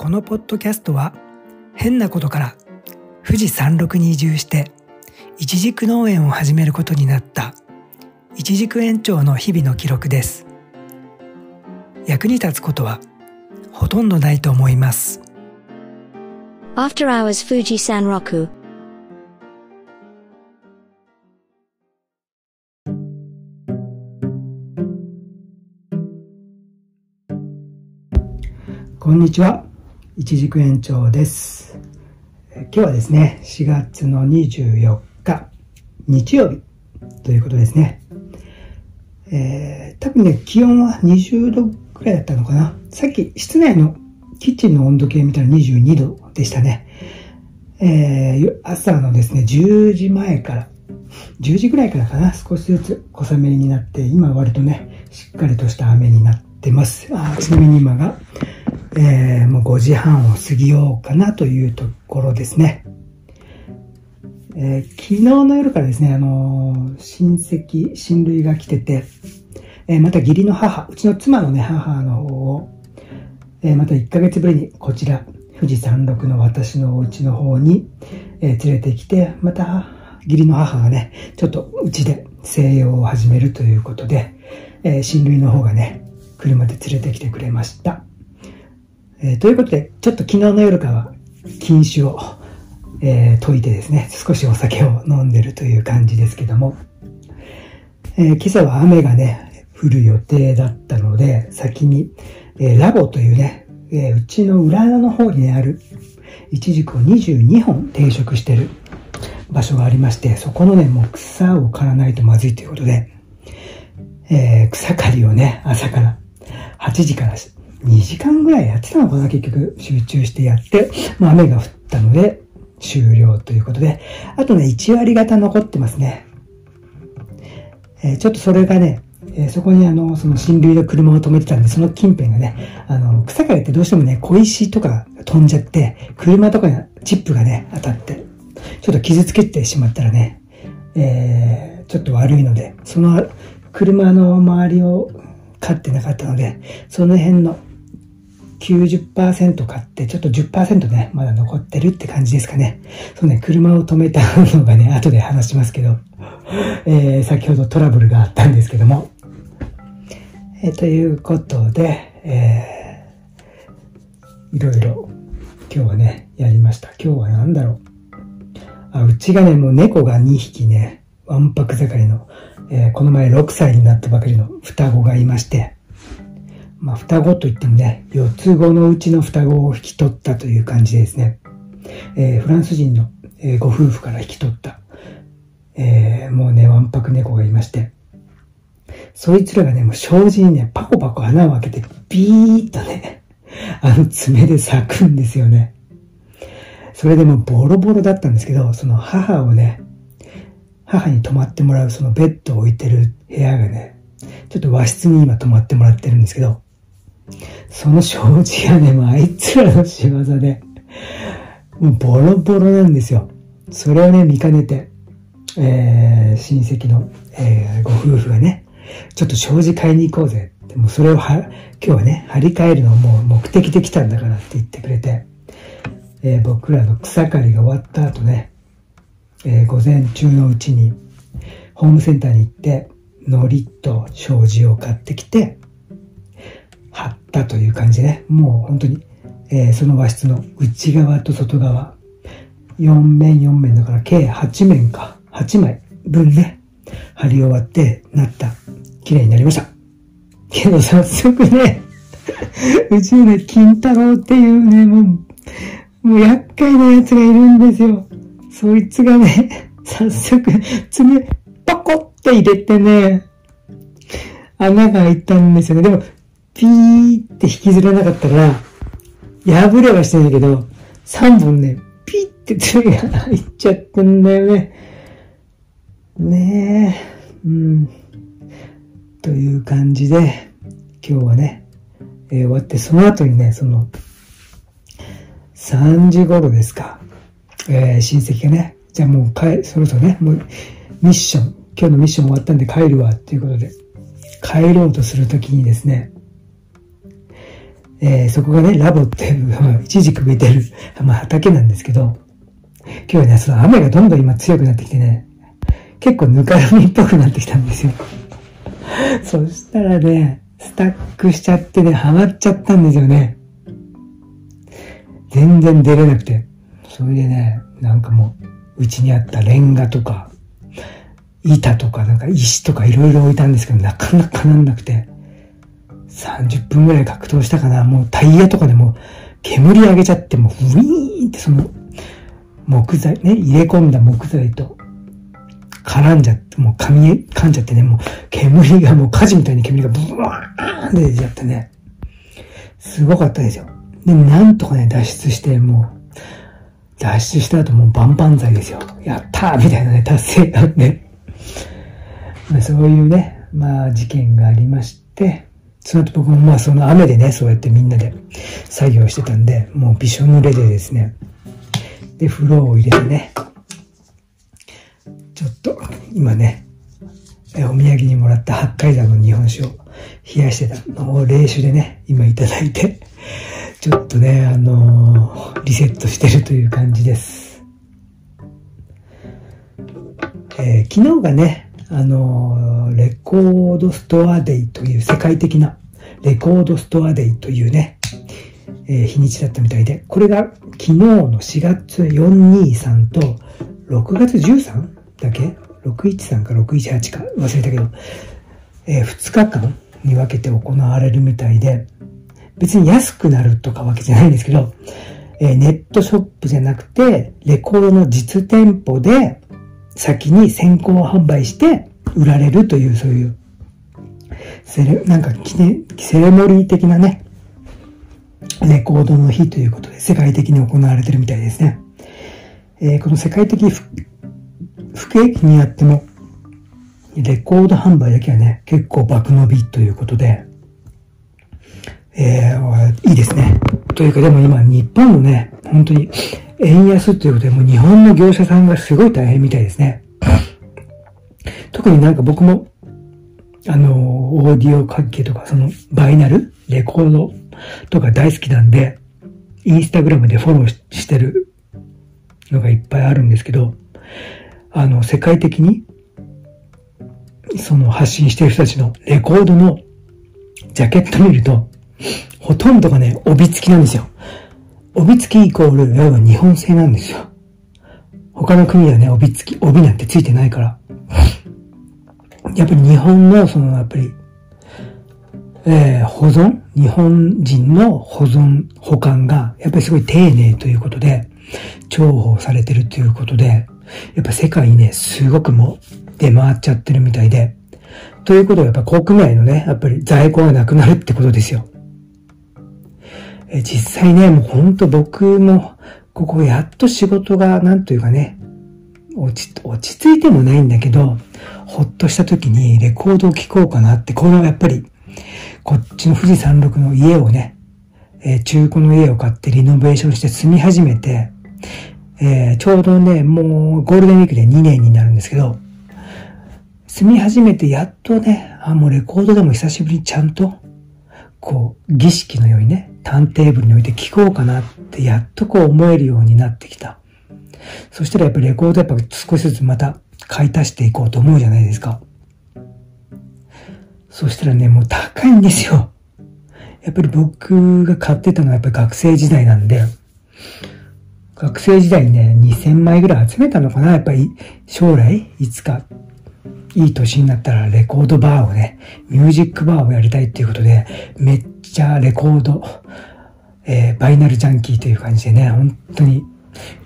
このポッドキャストは変なことから富士山麓に移住していちじく農園を始めることになったいちじく園長の日々の記録です。役に立つことはほとんどないと思います。After Hours Fuji Sanroku こんにちは、いちじく園長です。今日はですね、4月の24日、日曜日ということですね。えー、多分ね、気温は20度くらいだったのかな。さっき室内のキッチンの温度計見たら22度でしたね。えー、朝のですね、10時前から、10時ぐらいからかな、少しずつ小雨になって、今割とね、しっかりとした雨になってます。あちなみに今が、えー、もう5時半を過ぎようかなというところですね。えー、昨日の夜からですね、あのー親戚、親類が来てて、えーまた義理の母、うちの妻のね、母の方を、えまた1ヶ月ぶりにこちら、富士山麓の私のお家の方に、え連れてきて、また義理の母がね、ちょっとうちで静養を始めるということで、え親類の方がね、車で連れてきてくれました。えーということで、ちょっと昨日の夜からは禁酒を、えー解いてですね、少しお酒を飲んでるという感じですけども、えー今朝は雨がね、降る予定だったので、先に、えラボというね、えうちの裏の方に、ある、イチジクを22本定食してる場所がありまして、そこのね、もう草を刈らないとまずいということで、えー草刈りをね、朝から8時から2時間ぐらいやってたのかな、結局。集中してやって、まあ雨が降ったので終了ということで、あとね、1割方残ってますね。えーちょっとそれがね、えーそこにあの、その親類の車を止めてたんで、その近辺がね、あの、草刈りってどうしてもね、小石とか飛んじゃって、車とかにチップがね、当たって、ちょっと傷つけてしまったらね、えーちょっと悪いので、その車の周りを飼ってなかったので、その辺の90%買って、ちょっと10%ね、まだ残ってるって感じですかね。そうね、車を止めたのがね、後で話しますけど、えー先ほどトラブルがあったんですけども、えーということで、えーいろいろ今日はね、やりました。今日は何だろう。あ、うちがね、もう猫が2匹ね、わんぱく盛りの、えーこの前6歳になったばかりの双子がいまして、まあ、双子といってもね、四つ子のうちの双子を引き取ったという感じですね。えーフランス人の、えーご夫婦から引き取った、えーもうね、わんぱく猫がいまして、そいつらがね、もう障子にね、パコパコ穴を開けて、ビーッとね、あの爪で咲くんですよね。それでもボロボロだったんですけど、その母をね、母に泊まってもらうそのベッドを置いてる部屋がね、ちょっと和室に今泊まってもらってるんですけど、その障子がね、もうあいつらの仕業で、もうボロボロなんですよ。それをね、見かねて、えー親戚の、えーご夫婦がね、ちょっと障子買いに行こうぜって。もうそれをは、今日はね、張り替えるのをもう目的で来たんだからって言ってくれて、えー僕らの草刈りが終わった後ね、えー午前中のうちに、ホームセンターに行って、糊と障子を買ってきて、貼ったという感じでね、もう本当に、えーその和室の内側と外側、4面4面だから計8面か、8枚分ね、貼り終わってなった。綺麗になりました。けど早速ね、うちのね、金太郎っていうね、もう、もう厄介なやつがいるんですよ。そいつがね、早速、爪、パコって入れてね、穴が開いたんですよね。でも、ピーって引きずらなかったら、破れはしてないけど、3本ね、ピーって爪が入っちゃってんだよね。ねえ、うん。という感じで、今日はね、えー終わって、その後にね、その、3時頃ですか。えー親戚がね、じゃあもう帰、そろそろね、もう、ミッション、今日のミッション終わったんで帰るわ、っていうことで、帰ろうとするときにですね、えー、そこがね、ラボっていう、一軸植えてる、まあ、畑なんですけど、今日はね、その雨がどんどん今強くなってきてね、結構ぬかるみっぽくなってきたんですよ。そしたらね、スタックしちゃってね、ハマっちゃったんですよね。全然出れなくて。それでね、なんかもう、うちにあったレンガとか、板とか、なんか石とかいろいろ置いたんですけど、なかなかなんなくて、30分ぐらい格闘したかな。もうタイヤとかでも煙上げちゃって、もうウィーンってその、木材ね、入れ込んだ木材と絡んじゃって、もう噛み、噛んじゃってね、もう煙がもう火事みたいに煙がブワーンって出ちゃってね。すごかったですよ。で、なんとかね、脱出して、もう、脱出した後もうバンバン剤ですよ。やったーみたいなね、達成感ね。まあ、そういうね、まあ事件がありまして、その後僕もまあその雨でね、そうやってみんなで作業してたんで、もうびしょ濡れでですね、で、風呂を入れてね、ちょっと今ね、お土産にもらった八海山の日本酒を冷やしてたのを冷酒でね、今いただいて、ちょっとね、あのー、リセットしてるという感じです。えー、昨日がね、あの、レコードストアデイという世界的なレコードストアデイというね、えー、日にちだったみたいで、これが昨日の4月423と6月 13? だけ ?613 か618か忘れたけど、えー、2日間に分けて行われるみたいで、別に安くなるとかわけじゃないんですけど、えー、ネットショップじゃなくて、レコードの実店舗で先に先行販売して売られるという、そういう、セレ、なんか記念、セレモニー的なね、レコードの日ということで世界的に行われてるみたいですね。えー、この世界的不景気にあっても、レコード販売だけはね、結構爆伸びということで、えー、いいですね。というか、でも今、日本のね、本当に、円安ということで、もう日本の業者さんがすごい大変みたいですね。特になんか僕も、あの、オーディオ関係とか、その、バイナル、レコードとか大好きなんで、インスタグラムでフォローしてるのがいっぱいあるんですけど、あの、世界的に、その発信してる人たちのレコードのジャケット見ると、ほとんどがね、帯付きなんですよ。帯付きイコール、要は日本製なんですよ。他の国はね、帯付き、帯なんて付いてないから。やっぱり日本の、その、やっぱり、えー、保存？日本人の保存、保管が、やっぱりすごい丁寧ということで、重宝されてるということで、やっぱ世界にね、すごくもう出回っちゃってるみたいで、ということはやっぱ国内のね、やっぱり在庫がなくなるってことですよ。え実際ね、もうほんと僕も、ここやっと仕事が、なんというかね、落ち、落ち着いてもないんだけど、ほっとした時にレコードを聴こうかなって、これはやっぱり、こっちの富士山麓の家をね、えー、中古の家を買ってリノベーションして住み始めて、えー、ちょうどね、もうゴールデンウィークで2年になるんですけど、住み始めてやっとね、あ、もうレコードでも久しぶりにちゃんと、こう、儀式のようにね、ターンテーブルに置いて聴こうかなって、やっとこう思えるようになってきた。そしたらやっぱりレコードやっぱ少しずつまた買い足していこうと思うじゃないですか。そしたらね、もう高いんですよ。やっぱり僕が買ってたのはやっぱり学生時代なんで、学生時代にね、2000枚ぐらい集めたのかなやっぱり将来、いつか、いい年になったらレコードバーをね、ミュージックバーをやりたいっていうことで、めっちゃレコード、えー、バイナルジャンキーという感じでね、本当に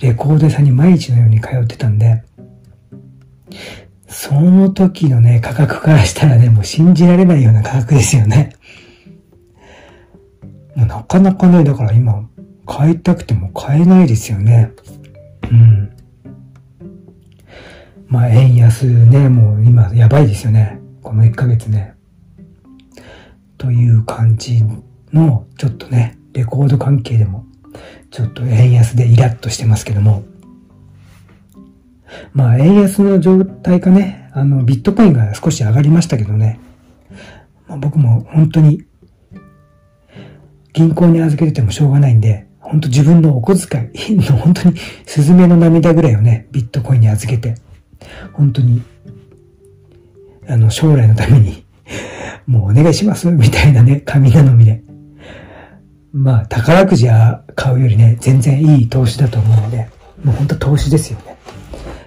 レコード屋さんに毎日のように通ってたんで、その時のね、価格からしたらね、もう信じられないような価格ですよね。もうなかなかね、だから今、買いたくても買えないですよね。うん。まあ、円安ね、もう今やばいですよね。この1ヶ月ね。という感じの、ちょっとね、レコード関係でも、ちょっと円安でイラッとしてますけども。まあ、円安の状態かね、あの、ビットコインが少し上がりましたけどね。まあ、僕も本当に銀行に預けててもしょうがないんで、本当自分のお小遣いの本当にスズメの涙ぐらいをね、ビットコインに預けて、本当に、あの、将来のために、もうお願いしますみたいなね、神頼みで。まあ、宝くじは買うよりね、全然いい投資だと思うので、もう本当投資ですよね。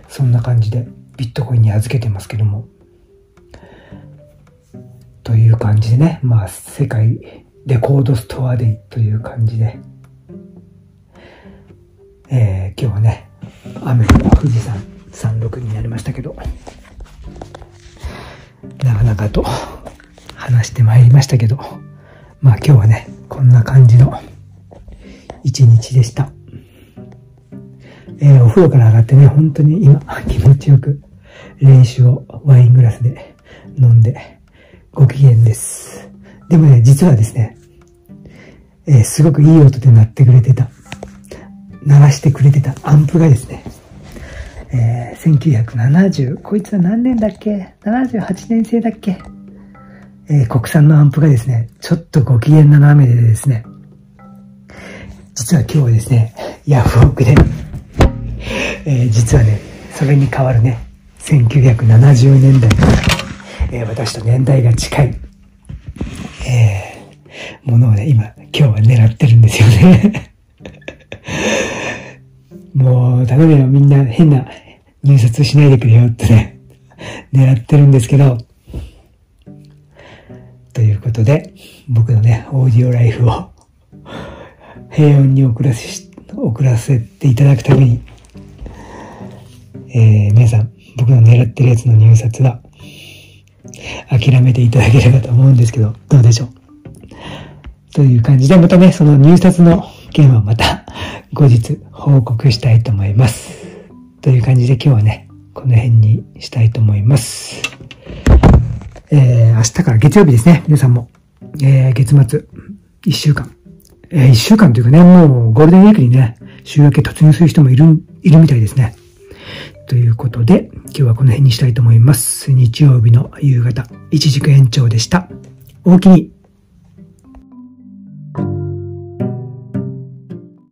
そんな感じでビットコインに預けてますけども。という感じでね、まあ、世界レコードストアデイという感じで、えー、今日はね、雨の富士山36になりましたけど、なかなかと話してまいりましたけど、まあ今日はね、こんな感じの一日でした。えー、お風呂から上がってね、本当に今気持ちよく練習をワイングラスで飲んでご機嫌です。でもね、実はですね、えー、すごくいい音で鳴ってくれてた、鳴らしてくれてたアンプがですね、えー、1970、こいつは何年だっけ ?78 年生だっけ？えー、国産のアンプがですね、ちょっとご機嫌な雨でですね、実は今日はですね、ヤフオクで、えー、実はね、それに代わるね、1970年代、えー、私と年代が近い、えー、ものをね、今、今日は狙ってるんですよね。もう、頼むよ、みんな変な入札しないでくれよってね、狙ってるんですけど、ということで、僕のね、オーディオライフを平穏に送らせ、送らせていただくために、えー、皆さん、僕の狙ってるやつの入札は、諦めていただければと思うんですけど、どうでしょう？という感じで、またね、その入札の件はまた後日報告したいと思います。という感じで今日はね、この辺にしたいと思います。えー、明日から月曜日ですね。皆さんも、えー、月末、一週間。えー、一週間というかね、もうゴールデンウィークにね、週明け突入する人もいる、いるみたいですね。ということで、今日はこの辺にしたいと思います。日曜日の夕方、一軸延長でした。大きに